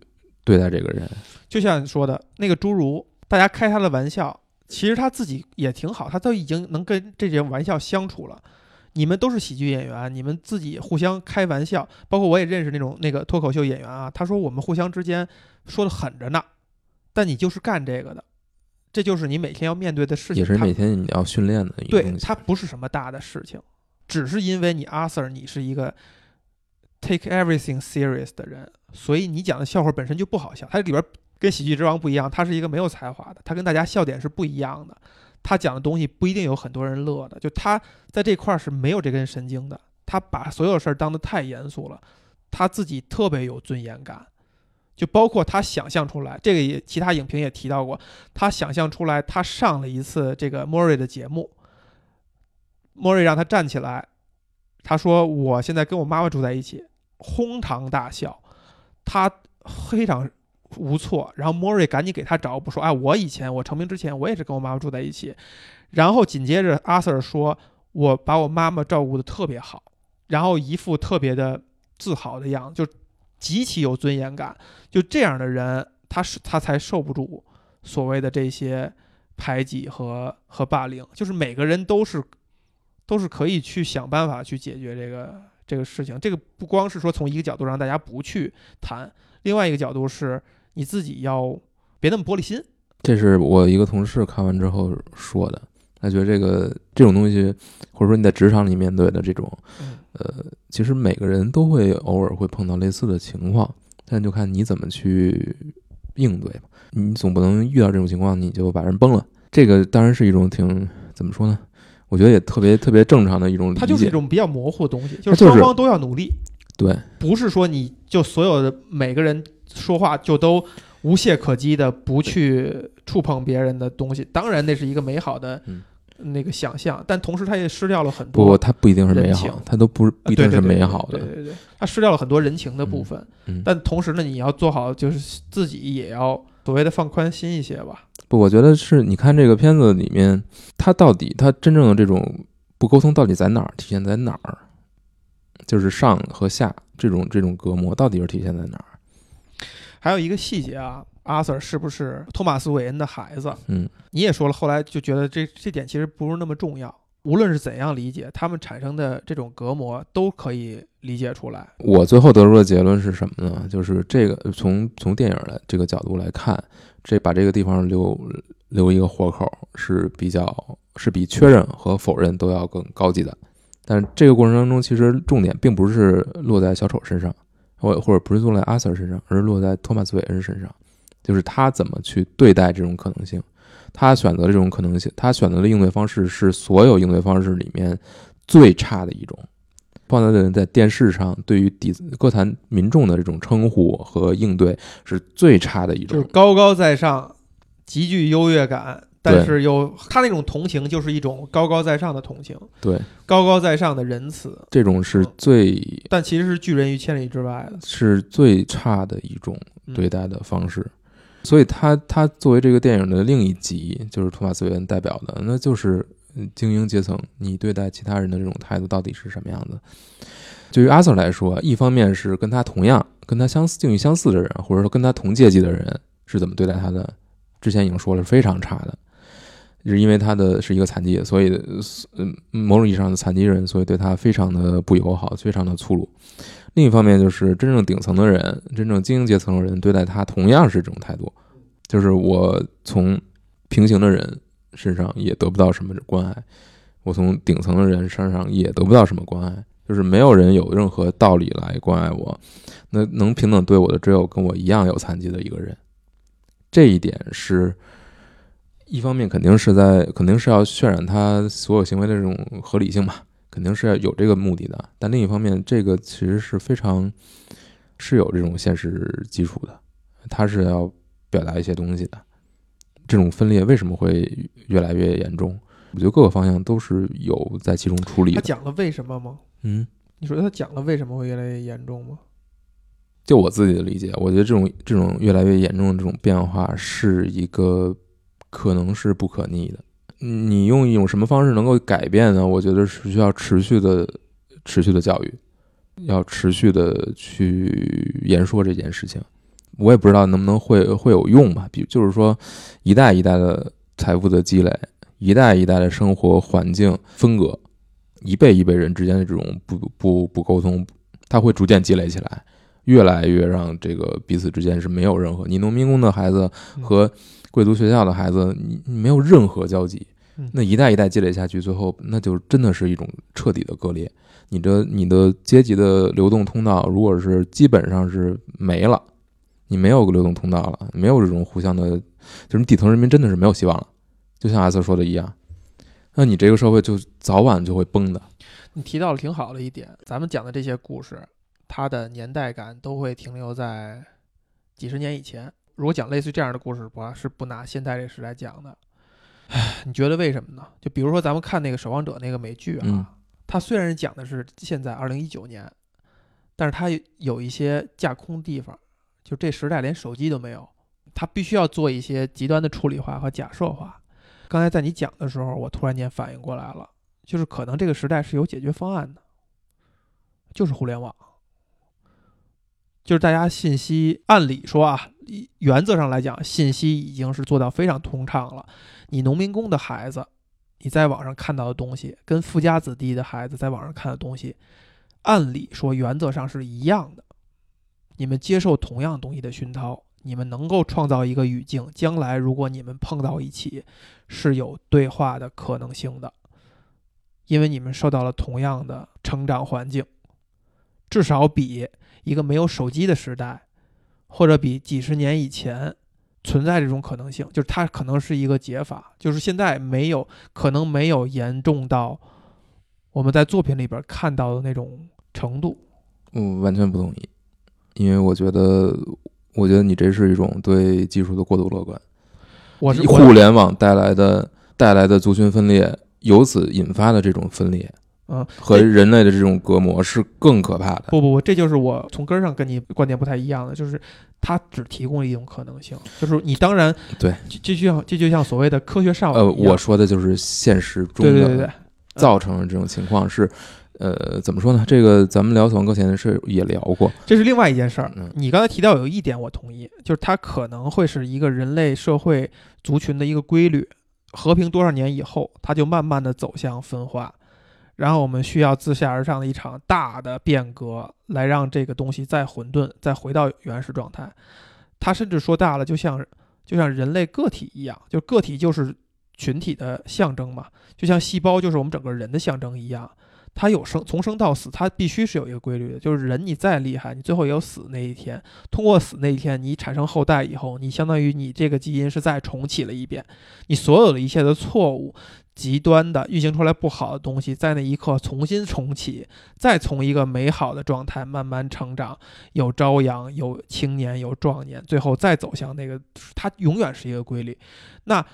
对待这个人？就像你说的那个侏儒，大家开他的玩笑，其实他自己也挺好，他都已经能跟这些玩笑相处了。你们都是喜剧演员，你们自己互相开玩笑，包括我也认识那种那个脱口秀演员啊，他说我们互相之间说的狠着呢，但你就是干这个的，这就是你每天要面对的事情。也是每天你要训练的一对东，西。它不是什么大的事情，只是因为你 Arthur 你是一个 take everything serious 的人，所以你讲的笑话本身就不好笑。它里边跟喜剧之王不一样，他是一个没有才华的，他跟大家笑点是不一样的。他讲的东西不一定有很多人乐的，就他在这块儿是没有这根神经的。他把所有事儿当得太严肃了，他自己特别有尊严感，就包括他想象出来，这个也其他影评也提到过，他想象出来他上了一次这个莫瑞的节目，莫瑞让他站起来，他说我现在跟我妈妈住在一起，哄堂大笑，他非常无措，然后莫瑞赶紧给他找补说，哎，我以前我成名之前我也是跟我妈妈住在一起，然后紧接着阿 Sir 说，我把我妈妈照顾的特别好，然后一副特别的自豪的样子，就极其有尊严感，就这样的人，他是他才受不住所谓的这些排挤和和霸凌，就是每个人都是都是可以去想办法去解决这个这个事情。这个不光是说从一个角度让大家不去谈，另外一个角度是你自己要别那么玻璃心。这是我一个同事看完之后说的，他觉得这个这种东西，或者说你在职场里面对的这种，嗯呃，其实每个人都会偶尔会碰到类似的情况，但就看你怎么去应对吧。你总不能遇到这种情况你就把人崩了，这个当然是一种挺怎么说呢？我觉得也特别特别正常的一种理解它就是一。种比较模糊的东西，就是双方都要努力，对，不是说你就所有的每个人说话就都无懈可击的不去触碰别人的东西。当然，那是一个美好的嗯那个想象，但同时他也失掉了很不，多。它不一定是美好，他都不是不一定是美好的对。对对对，它失掉了很多人情的部分。嗯，但同时呢，你要做好，就是自己也要所谓的放宽心一些吧。不，我觉得是你看这个片子里面，他到底他真正的这种不沟通到底在哪儿？体现在哪儿？就是上和下这种这种隔膜到底是体现在哪儿？还有一个细节啊，阿 Sir 是不是托马斯·韦恩的孩子？嗯，你也说了，后来就觉得这这点其实不是那么重要。无论是怎样理解，他们产生的这种隔膜都可以理解出来。我最后得出的结论是什么呢？就是这个从从电影的这个角度来看，这把这个地方留留一个活口是比较是比确认和否认都要更高级的。但这个过程当中，其实重点并不是落在小丑身上，或或者不是落在阿 Sir 身上，而是落在托马斯·韦恩身上，就是他怎么去对待这种可能性。他选择这种可能性，他选择的应对方式是所有应对方式里面最差的一种。放在人在电视上对于底歌坛民众的这种称呼和应对是最差的一种就是。高高在上，极具优越感，但是又他那种同情就是一种高高在上的同情，对，高高在上的仁慈，这种是最但其实是拒人于千里之外的。是最差的一种嗯对待的方式。所以他他作为这个电影的另一极，就是托马斯·韦恩代表的，那就是嗯精英阶层，你对待其他人的这种态度到底是什么样的？对于阿 Sir 来说，一方面是跟他同样、跟他相似、境遇相似的人，或者说跟他同阶级的人是怎么对待他的，之前已经说了是非常差的，是因为他的是一个残疾，所以嗯某种意义上的残疾人，所以对他非常的不友好，非常的粗鲁。另一方面就是真正顶层的人，真正精英阶层的人对待他同样是这种态度，就是我从平行的人身上也得不到什么关爱，我从顶层的人身上也得不到什么关爱，就是没有人有任何道理来关爱我，那能平等对我的只有跟我一样有残疾的一个人，这一点是一方面肯定是在肯定是要渲染他所有行为的这种合理性嘛，肯定是要有这个目的的。但另一方面，这个其实是非常是有这种现实基础的，他是要表达一些东西的。这种分裂为什么会越来越严重？我觉得各个方向都是有在其中处理的。他讲了为什么吗？嗯，你说他讲了为什么会越来越严重吗？就我自己的理解，我觉得这种这种越来越严重的这种变化是一个可能是不可逆的。你用一种什么方式能够改变呢？我觉得是需要持续的、持续的教育，要持续的去言说这件事情。我也不知道能不能会会有用吧。比就是说，一代一代的财富的积累，一代一代的生活环境风格，一辈一辈人之间的这种不不不沟通，它会逐渐积累起来。越来越让这个彼此之间是没有任何，你农民工的孩子和贵族学校的孩子，你你没有任何交集，那一代一代积累下去，最后那就真的是一种彻底的割裂。你的你的阶级的流动通道，如果是基本上是没了，你没有个流动通道了，没有这种互相的，就是底层人民真的是没有希望了。就像阿瑟说的一样，那你这个社会就早晚就会崩的。你提到了挺好的一点，咱们讲的这些故事。它的年代感都会停留在几十年以前。如果讲类似于这样的故事，的话是不拿现在这时代讲的。你觉得为什么呢？就比如说咱们看那个《守望者》那个美剧啊，它虽然讲的是现在二零一九年，但是它有一些架空地方，就这时代连手机都没有，它必须要做一些极端的处理化和假设化。刚才在你讲的时候，我突然间反应过来了，就是可能这个时代是有解决方案的，就是互联网。就是大家信息，按理说啊，原则上来讲，信息已经是做到非常通畅了。你农民工的孩子，你在网上看到的东西，跟富家子弟的孩子在网上看的东西，按理说原则上是一样的。你们接受同样东西的熏陶，你们能够创造一个语境，将来如果你们碰到一起，是有对话的可能性的，因为你们受到了同样的成长环境，至少比。一个没有手机的时代，或者比几十年以前存在这种可能性，就是它可能是一个解法，就是现在没有可能没有严重到我们在作品里边看到的那种程度。我完全不同意，因为我觉得，我觉得你这是一种对技术的过度乐观。我是互联网带来的带来的族群分裂，由此引发的这种分裂。嗯，和人类的这种隔膜是更可怕的。不不不，这就是我从根儿上跟你观点不太一样的，就是它只提供了一种可能性，就是你当然对，这就像这就像所谓的科学上呃，我说的就是现实中的对对对造成的这种情况是，呃，怎么说呢？这个咱们聊死亡搁浅的事也聊过，这是另外一件事儿。你刚才提到有一点我同意，就是它可能会是一个人类社会族群的一个规律，和平多少年以后，它就慢慢的走向分化。然后我们需要自下而上的一场大的变革，来让这个东西再混沌，再回到原始状态。他甚至说大了，就像就像人类个体一样，就个体就是群体的象征嘛，就像细胞就是我们整个人的象征一样。它有生从生到死，它必须是有一个规律的。就是人你再厉害，你最后也有死那一天。通过死那一天，你产生后代以后，你相当于你这个基因是再重启了一遍，你所有的一切的错误。极端的运行出来不好的东西，在那一刻重新重启，再从一个美好的状态慢慢成长，有朝阳，有青年，有壮年，最后再走向那个，它永远是一个规律。那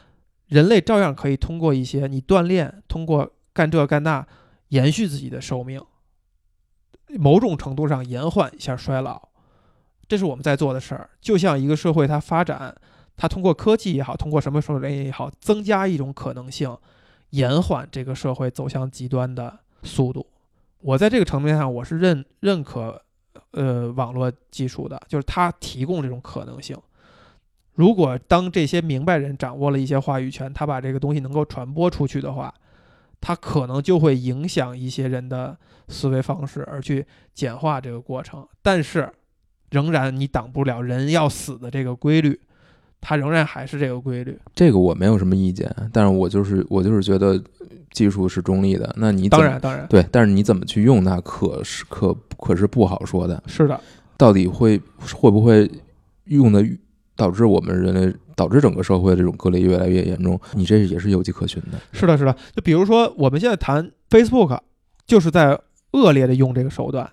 人类照样可以通过一些你锻炼，通过干这干那，延续自己的寿命，某种程度上延缓一下衰老，这是我们在做的事儿。就像一个社会它发展，它通过科技也好，通过什么手段也好，增加一种可能性。延缓这个社会走向极端的速度，我在这个层面上我是认认可，呃，网络技术的，就是它提供这种可能性。如果当这些明白人掌握了一些话语权，他把这个东西能够传播出去的话，他可能就会影响一些人的思维方式，而去简化这个过程。但是，仍然你挡不了人要死的这个规律。它仍然还是这个规律，这个我没有什么意见，但是我就是我就是觉得技术是中立的。那你当然当然对，但是你怎么去用它，可是可可是不好说的。是的，到底会会不会用的导致我们人类导致整个社会这种割裂越来越严重，你这也是有迹可循的。是的，是的。就比如说，我们现在谈 Facebook，就是在恶劣的用这个手段，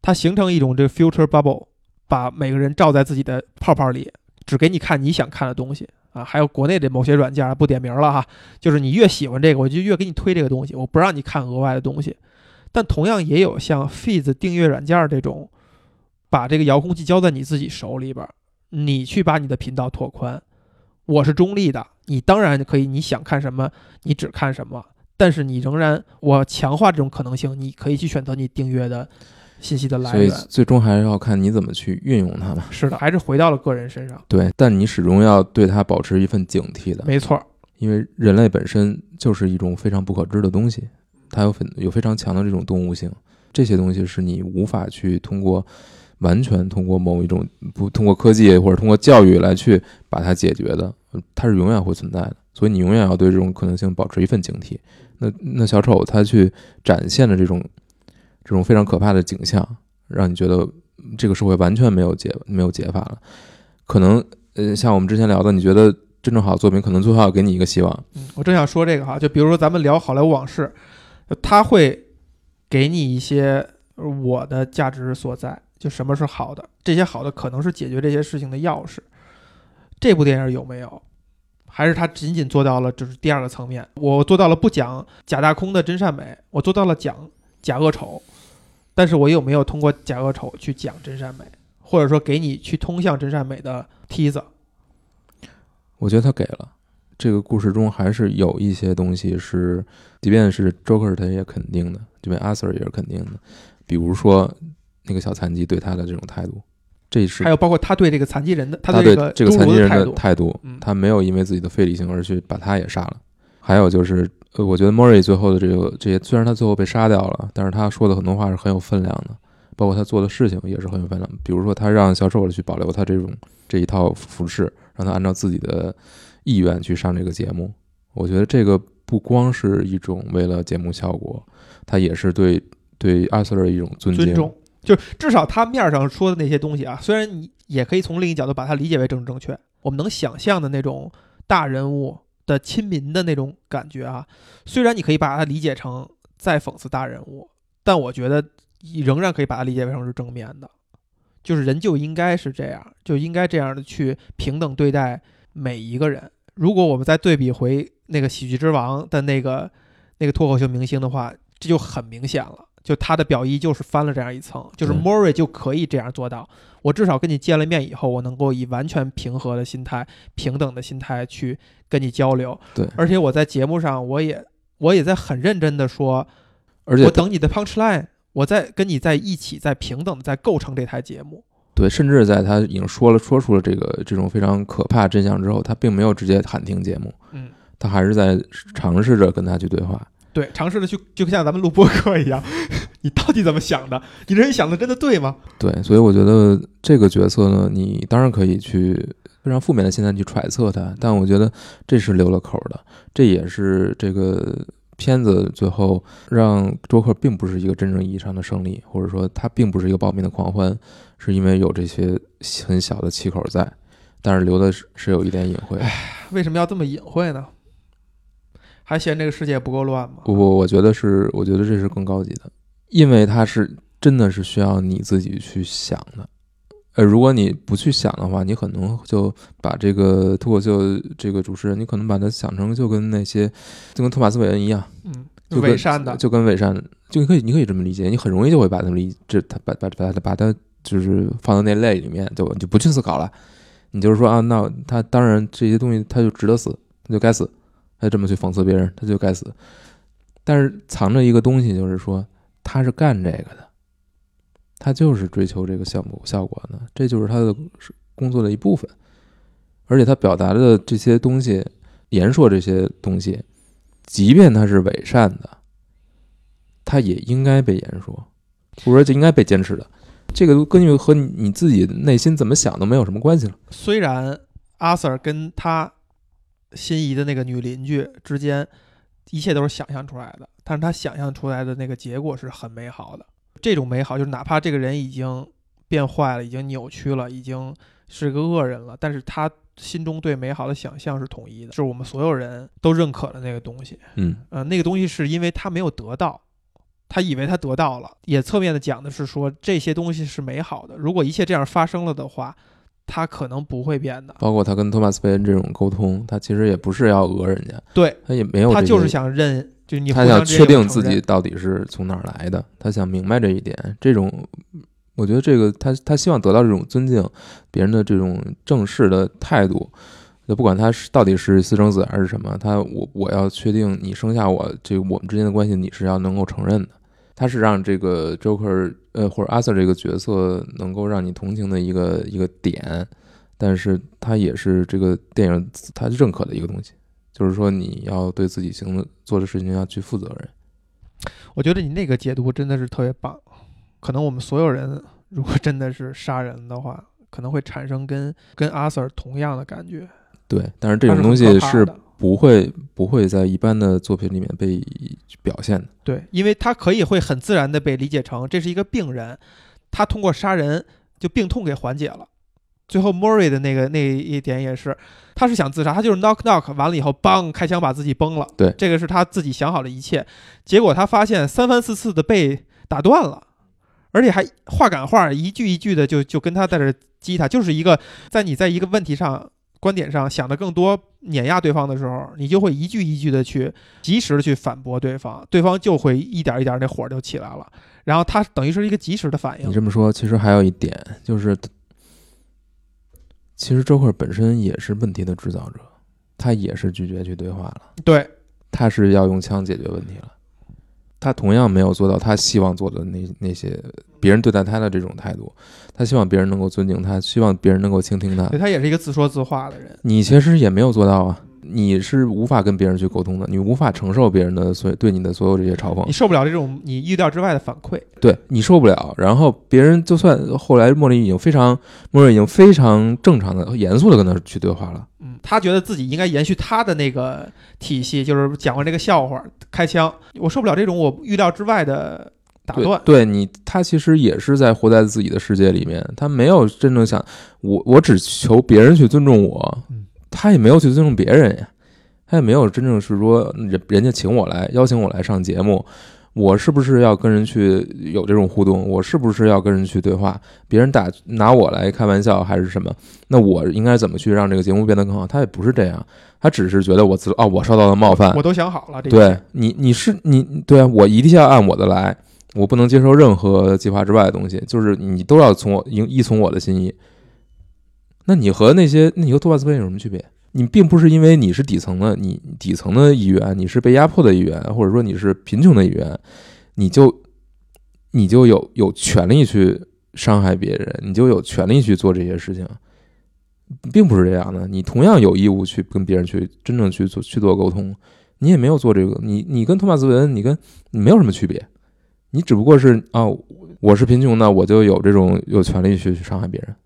它形成一种这个 filter bubble，把每个人罩在自己的泡泡里，只给你看你想看的东西啊。还有国内的某些软件不点名了哈，就是你越喜欢这个，我就越给你推这个东西，我不让你看额外的东西。但同样也有像 Feeds 订阅软件这种，把这个遥控器交在你自己手里边。你去把你的频道拓宽，我是中立的，你当然可以，你想看什么你只看什么，但是你仍然我强化这种可能性，你可以去选择你订阅的信息的来源。所以最终还是要看你怎么去运用它嘛。是的，还是回到了个人身上。对，但你始终要对它保持一份警惕的。没错，因为人类本身就是一种非常不可知的东西，它有很有非常强的这种动物性，这些东西是你无法去通过。完全通过某一种不通过科技或者通过教育来去把它解决的，它是永远会存在的。所以你永远要对这种可能性保持一份警惕。那那小丑他去展现的这种这种非常可怕的景象，让你觉得这个社会完全没有解没有解法了。可能呃，像我们之前聊的，你觉得真正好的作品，可能最后要给你一个希望。嗯，我正想说这个哈，就比如说咱们聊好莱坞往事，他会给你一些我的价值所在。就什么是好的？这些好的可能是解决这些事情的钥匙。这部电影有没有？还是他仅仅做到了就是第二个层面？我做到了不讲假大空的真善美，我做到了讲假恶丑，但是我有没有通过假恶丑去讲真善美，或者说给你去通向真善美的梯子？我觉得他给了。这个故事中还是有一些东西是，即便是 Joker 他也肯定的，这边 Arthur 也是肯定的，比如说。那个小残疾对他的这种态度，这是还有包括他对这个残疾人的，他对这个残疾人的态度，他没有因为自己的非理性而去把他也杀了。还有就是，呃，我觉得莫瑞最后的这个这些，虽然他最后被杀掉了，但是他说的很多话是很有分量的，包括他做的事情也是很有分量。比如说，他让小丑去保留他这种这一套服饰，让他按照自己的意愿去上这个节目。我觉得这个不光是一种为了节目效果，他也是对对阿瑟的一种尊敬。就至少他面上说的那些东西啊，虽然你也可以从另一角度把它理解为政治正确，我们能想象的那种大人物的亲民的那种感觉啊，虽然你可以把它理解成在讽刺大人物，但我觉得仍然可以把它理解为成是正面的，就是人就应该是这样，就应该这样的去平等对待每一个人。如果我们再对比回那个喜剧之王的那个那个脱口秀明星的话，这就很明显了。就他的表意就是翻了这样一层，就是 Mori 就可以这样做到。我至少跟你见了面以后，我能够以完全平和的心态、平等的心态去跟你交流。对，而且我在节目上，我也我也在很认真的说，而且我等你的 punch line，我在跟你在一起，在平等的在构成这台节目。对，甚至在他已经说了说出了这个这种非常可怕真相之后，他并没有直接喊停节目，嗯，他还是在尝试着跟他去对话。对，尝试着去，就像咱们录播客一样，你到底怎么想的？你这人想的真的对吗？对，所以我觉得这个角色呢，你当然可以去非常负面的心态去揣测他，但我觉得这是留了口的，这也是这个片子最后让卓克并不是一个真正意义上的胜利，或者说他并不是一个暴民的狂欢，是因为有这些很小的气口在，但是留的是是有一点隐晦。唉，为什么要这么隐晦呢？还嫌这个世界不够乱吗？不不，我觉得是，我觉得这是更高级的，因为它是真的是需要你自己去想的。呃，如果你不去想的话，你可能就把这个脱口秀这个主持人，你可能把他想成就跟那些，就跟托马斯韦恩一样，嗯，伪善的，就跟伪善，就你可以，你可以这么理解，你很容易就会把他们理，这他把把把他把他就是放到那类里面，就就不去思考了。你就是说啊，那他当然这些东西他就值得死，他就该死。他这么去讽刺别人，他就该死。但是藏着一个东西，就是说他是干这个的，他就是追求这个效果效果的，这就是他的工作的一部分。而且他表达的这些东西，言说这些东西，即便他是伪善的，他也应该被言说，或者说就应该被坚持的。这个根据和你自己内心怎么想都没有什么关系了。虽然阿 Sir 跟他。心仪的那个女邻居之间，一切都是想象出来的，但是他想象出来的那个结果是很美好的。这种美好，就是哪怕这个人已经变坏了，已经扭曲了，已经是个恶人了，但是他心中对美好的想象是统一的，是我们所有人都认可的那个东西。嗯呃，那个东西是因为他没有得到，他以为他得到了，也侧面的讲的是说这些东西是美好的。如果一切这样发生了的话，他可能不会变的。包括他跟托马斯·贝恩这种沟通，他其实也不是要讹人家，对他也没有他就是想认，就你他想确定自己到底是从哪儿来的，他想明白这一点。这种，我觉得这个他他希望得到这种尊敬，别人的这种正式的态度。就不管他是到底是私生子还是什么，他我我要确定你生下我，这个我们之间的关系你是要能够承认的。他是让这个 Joker 呃或者 Arthur 这个角色能够让你同情的一个一个点，但是他也是这个电影他认可的一个东西。就是说，你要对自己行的做的事情要去负责任。我觉得你那个解读真的是特别棒。可能我们所有人如果真的是杀人的话，可能会产生跟跟阿 Sir 同样的感觉。对，但是这种东西是不会不会在一般的作品里面被表现的。对，因为他可以会很自然的被理解成这是一个病人，他通过杀人就病痛给缓解了。最后 Murray 的那个那一点也是，他是想自杀，他就是 knock knock 完了以后，梆开枪把自己崩了。对这个是他自己想好的一切，结果他发现三番四次的被打断了，而且还话赶话，一句一句的就就跟他在这激他，就是一个在你在一个问题上。观点上想的更多，碾压对方的时候，你就会一句一句的去及时的去反驳对方，对方就会一点一点那火就起来了，然后他等于是一个及时的反应。你这么说，其实还有一点就是，其实周克本身也是问题的制造者，他也是拒绝去对话了，对，他是要用枪解决问题了。他同样没有做到他希望做的那那些别人对待他的这种态度，他希望别人能够尊敬他，希望别人能够倾听他对。他也是一个自说自话的人。你其实也没有做到啊，你是无法跟别人去沟通的，你无法承受别人的所对你的所有这些嘲讽你，受不了这种你预料之外的反馈。对你受不了。然后别人就算后来莫莉已经非常，莫莉已经非常正常的、严肃的跟他去对话了，嗯，他觉得自己应该延续他的那个体系，就是讲完这个笑话开枪。我受不了这种我预料之外的打断。对你，他其实也是在活在自己的世界里面，他没有真正想我，我只求别人去尊重我嗯，他也没有去尊重别人呀，他也没有真正是说人人家请我来邀请我来上节目，我是不是要跟人去有这种互动？我是不是要跟人去对话？别人打拿我来开玩笑还是什么？那我应该怎么去让这个节目变得更好？他也不是这样，他只是觉得我自哦，我受到了冒犯，我都想好了，这对你，你是你，对啊，我一定要按我的来，我不能接受任何计划之外的东西，就是你都要从我依依从我的心意。那你和那些，那你和托马斯·贝有什么区别？你并不是因为你是底层的，你底层的一员，你是被压迫的一员，或者说你是贫穷的一员，你就你就有有权利去伤害别人，你就有权利去做这些事情，并不是这样的。你同样有义务去跟别人去真正去做去做沟通。你也没有做这个，你你跟托马斯·文，你跟你没有什么区别，你只不过是啊，我是贫穷的，我就有这种有权利去去伤害别人。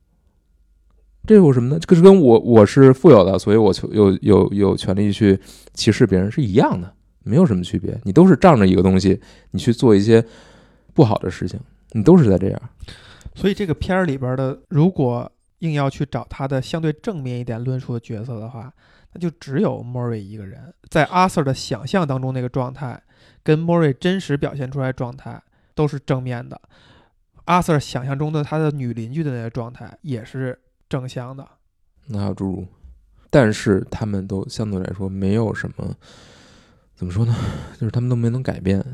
这有什么呢？这个是跟我我是富有的，所以我有有有权利去歧视别人是一样的，没有什么区别。你都是仗着一个东西，你去做一些不好的事情，你都是在这样。所以这个片儿里边的，如果硬要去找他的相对正面一点论述的角色的话，那就只有莫瑞一个人。在阿 Sir 的想象当中那个状态，跟莫瑞真实表现出来状态都是正面的。阿 Sir 想象中的他的女邻居的那个状态也是正向的。那还有诸如，但是他们都相对来说没有什么，怎么说呢？就是他们都没能改变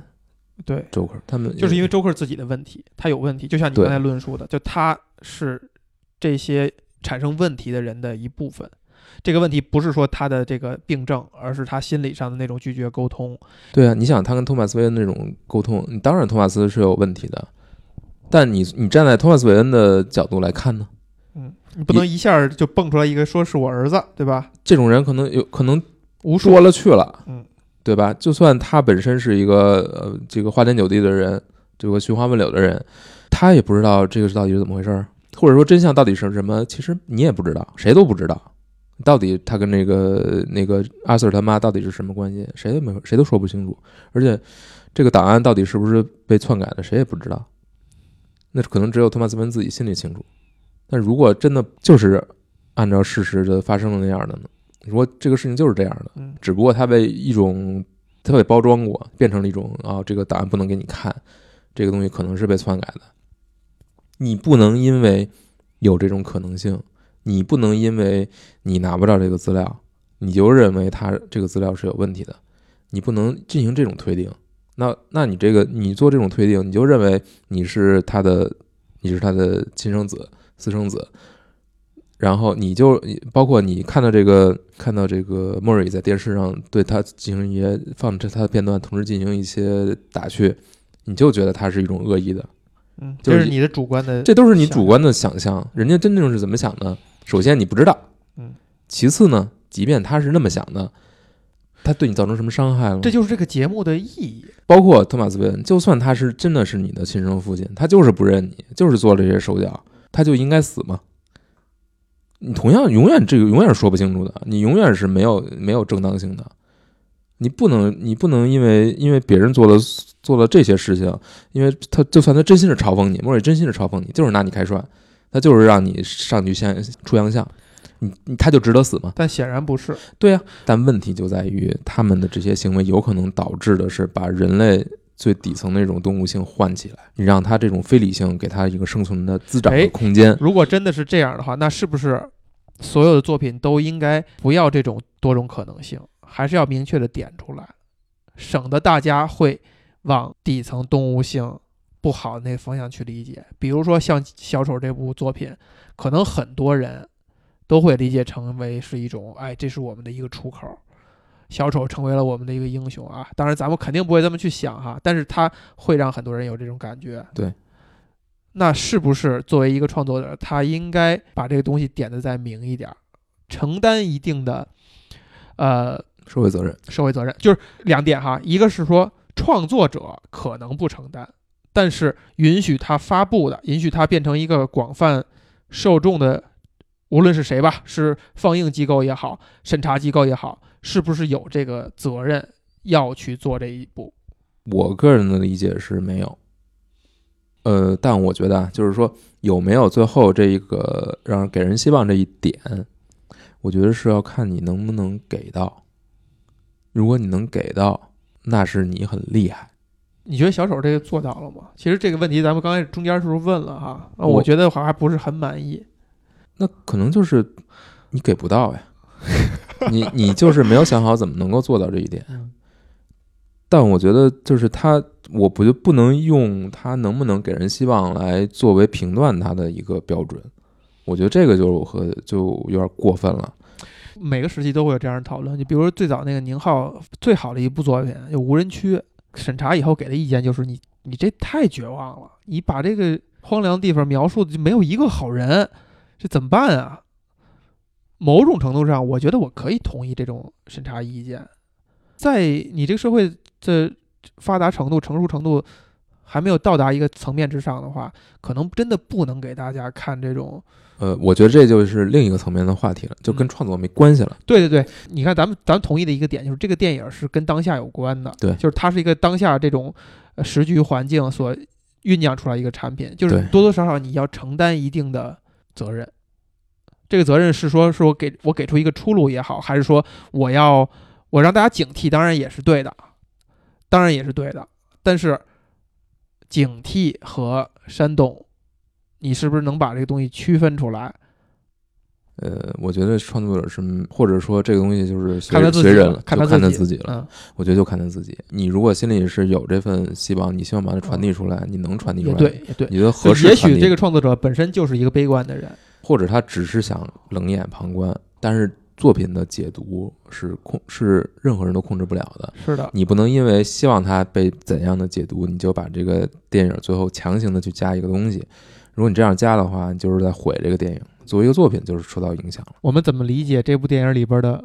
对，Joker，他们就是因为周克自己的问题，他有问题，就像你刚才论述的，就他是这些产生问题的人的一部分。这个问题不是说他的这个病症，而是他心理上的那种拒绝沟通。对啊，你想他跟托马斯·韦恩那种沟通，你当然托马斯是有问题的，但你你站在托马斯·韦恩的角度来看呢，嗯，你不能一下就蹦出来一个说是我儿子，对吧？这种人可能有可能无数说了去了，嗯，对吧？就算他本身是一个呃这个花天酒地的人，这个寻花问柳的人，他也不知道这个是到底是怎么回事儿，或者说真相到底是什么，其实你也不知道，谁都不知道。到底他跟那个那个阿 Sir 他妈到底是什么关系？谁都没谁都说不清楚。而且这个档案到底是不是被篡改的，谁也不知道。那可能只有托马斯·文自己心里清楚。但如果真的就是按照事实的发生的那样的呢？如果这个事情就是这样的，嗯只不过它被一种它被包装过，变成了一种啊，这个档案不能给你看，这个东西可能是被篡改的。你不能因为有这种可能性，你不能因为你拿不到这个资料，你就认为它这个资料是有问题的，你不能进行这种推定。那那你这个你做这种推定，你就认为你是他的，你是他的亲生子、私生子，然后你就包括你看到这个看到这个莫瑞在电视上对他进行一些放着他的片段，同时进行一些打趣，你就觉得他是一种恶意的，嗯，就是这是你的主观的，这都是你主观的想象。人家真正是怎么想的？首先你不知道，嗯，其次呢，即便他是那么想的，他对你造成什么伤害了？这就是这个节目的意义。包括托马斯·韦恩，就算他是真的是你的亲生父亲，他就是不认你，就是做了这些手脚，他就应该死吗？你同样永远这个永远是说不清楚的，你永远是没有没有正当性的，你不能你不能因为因为别人做了做了这些事情，因为他就算他真心是嘲讽你，莫瑞真心是嘲讽你，就是拿你开涮，他就是让你上去先出洋相，你你他就值得死吗？但显然不是。对呀、但问题就在于他们的这些行为有可能导致的是把人类最底层那种动物性唤起来，你让它这种非理性给它一个生存的滋长哎的空间。如果真的是这样的话，那是不是所有的作品都应该不要这种多种可能性，还是要明确的点出来，省得大家会往底层动物性不好的那个方向去理解。比如说像《小丑》这部作品，可能很多人都会理解成为是一种，哎，这是我们的一个出口。小丑成为了我们的一个英雄啊！当然，咱们肯定不会这么去想哈，但是他会让很多人有这种感觉。对，那是不是作为一个创作者，他应该把这个东西点的再明一点儿，承担一定的呃社会责任，社会责任？就是两点哈，一个是说创作者可能不承担，但是允许他发布的，允许他变成一个广泛受众的，无论是谁吧，是放映机构也好，审查机构也好，是不是有这个责任要去做这一步？我个人的理解是没有。呃，但我觉得啊，就是说有没有最后这一个让给人希望这一点，我觉得是要看你能不能给到。如果你能给到，那是你很厉害。你觉得小丑这个做到了吗？其实这个问题咱们刚开始中间的时候问了哈，我觉得好像还不是很满意。那可能就是你给不到呀，你你就是没有想好怎么能够做到这一点。嗯但我觉得就是他，我不就不能用他能不能给人希望来作为评断他的一个标准。我觉得这个就是我和就有点过分了。每个时期都会有这样的讨论，就比如说最早那个宁浩最好的一部作品就《无人区》，审查以后给的意见就是你你这太绝望了，你把这个荒凉地方描述的就没有一个好人，这怎么办啊？某种程度上，我觉得我可以同意这种审查意见，在你这个社会的发达程度、成熟程度还没有到达一个层面之上的话，可能真的不能给大家看这种呃，我觉得这就是另一个层面的话题了，就跟嗯创作没关系了。对对对，你看咱们咱们同意的一个点就是这个电影是跟当下有关的，对就是它是一个当下这种呃时局环境所酝酿出来一个产品，就是多多少少你要承担一定的责任。这个责任是说是我给我给出一个出路也好，还是说我要我让大家警惕，当然也是对的，当然也是对的，但是警惕和煽动，你是不是能把这个东西区分出来？呃，我觉得创作者是，或者说这个东西就是随看他自己人了，就看他看他自己了。嗯，我觉得就看他自己。你如果心里是有这份希望，你希望把它传递出来，你能传递出来，也对。你觉得合适也许这个创作者本身就是一个悲观的人，或者他只是想冷眼旁观，但是作品的解读是控是任何人都控制不了的。是的，你不能因为希望他被怎样的解读，你就把这个电影最后强行的去加一个东西。如果你这样加的话，你就是在毁这个电影。作为一个作品，就是受到影响了。我们怎么理解这部电影里边的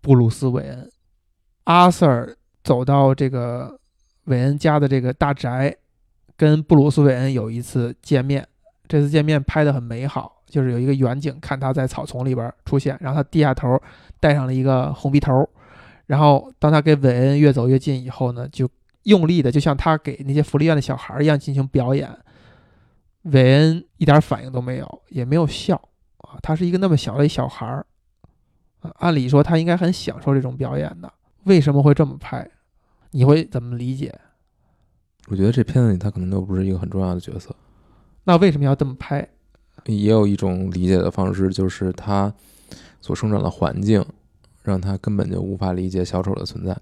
布鲁斯·韦恩？阿 Sir 走到这个韦恩家的这个大宅，跟布鲁斯·韦恩有一次见面。这次见面拍得很美好，就是有一个远景，看他在草丛里边出现，然后他低下头，戴上了一个红鼻头，然后当他跟韦恩越走越近以后呢，就用力的，就像他给那些福利院的小孩一样进行表演。韦恩一点反应都没有，也没有笑啊。他是一个那么小的一小孩儿啊，按理说他应该很享受这种表演的，为什么会这么拍？你会怎么理解？我觉得这片子里他可能都不是一个很重要的角色。那为什么要这么拍？也有一种理解的方式，就是它所生长的环境让它根本就无法理解小丑的存在。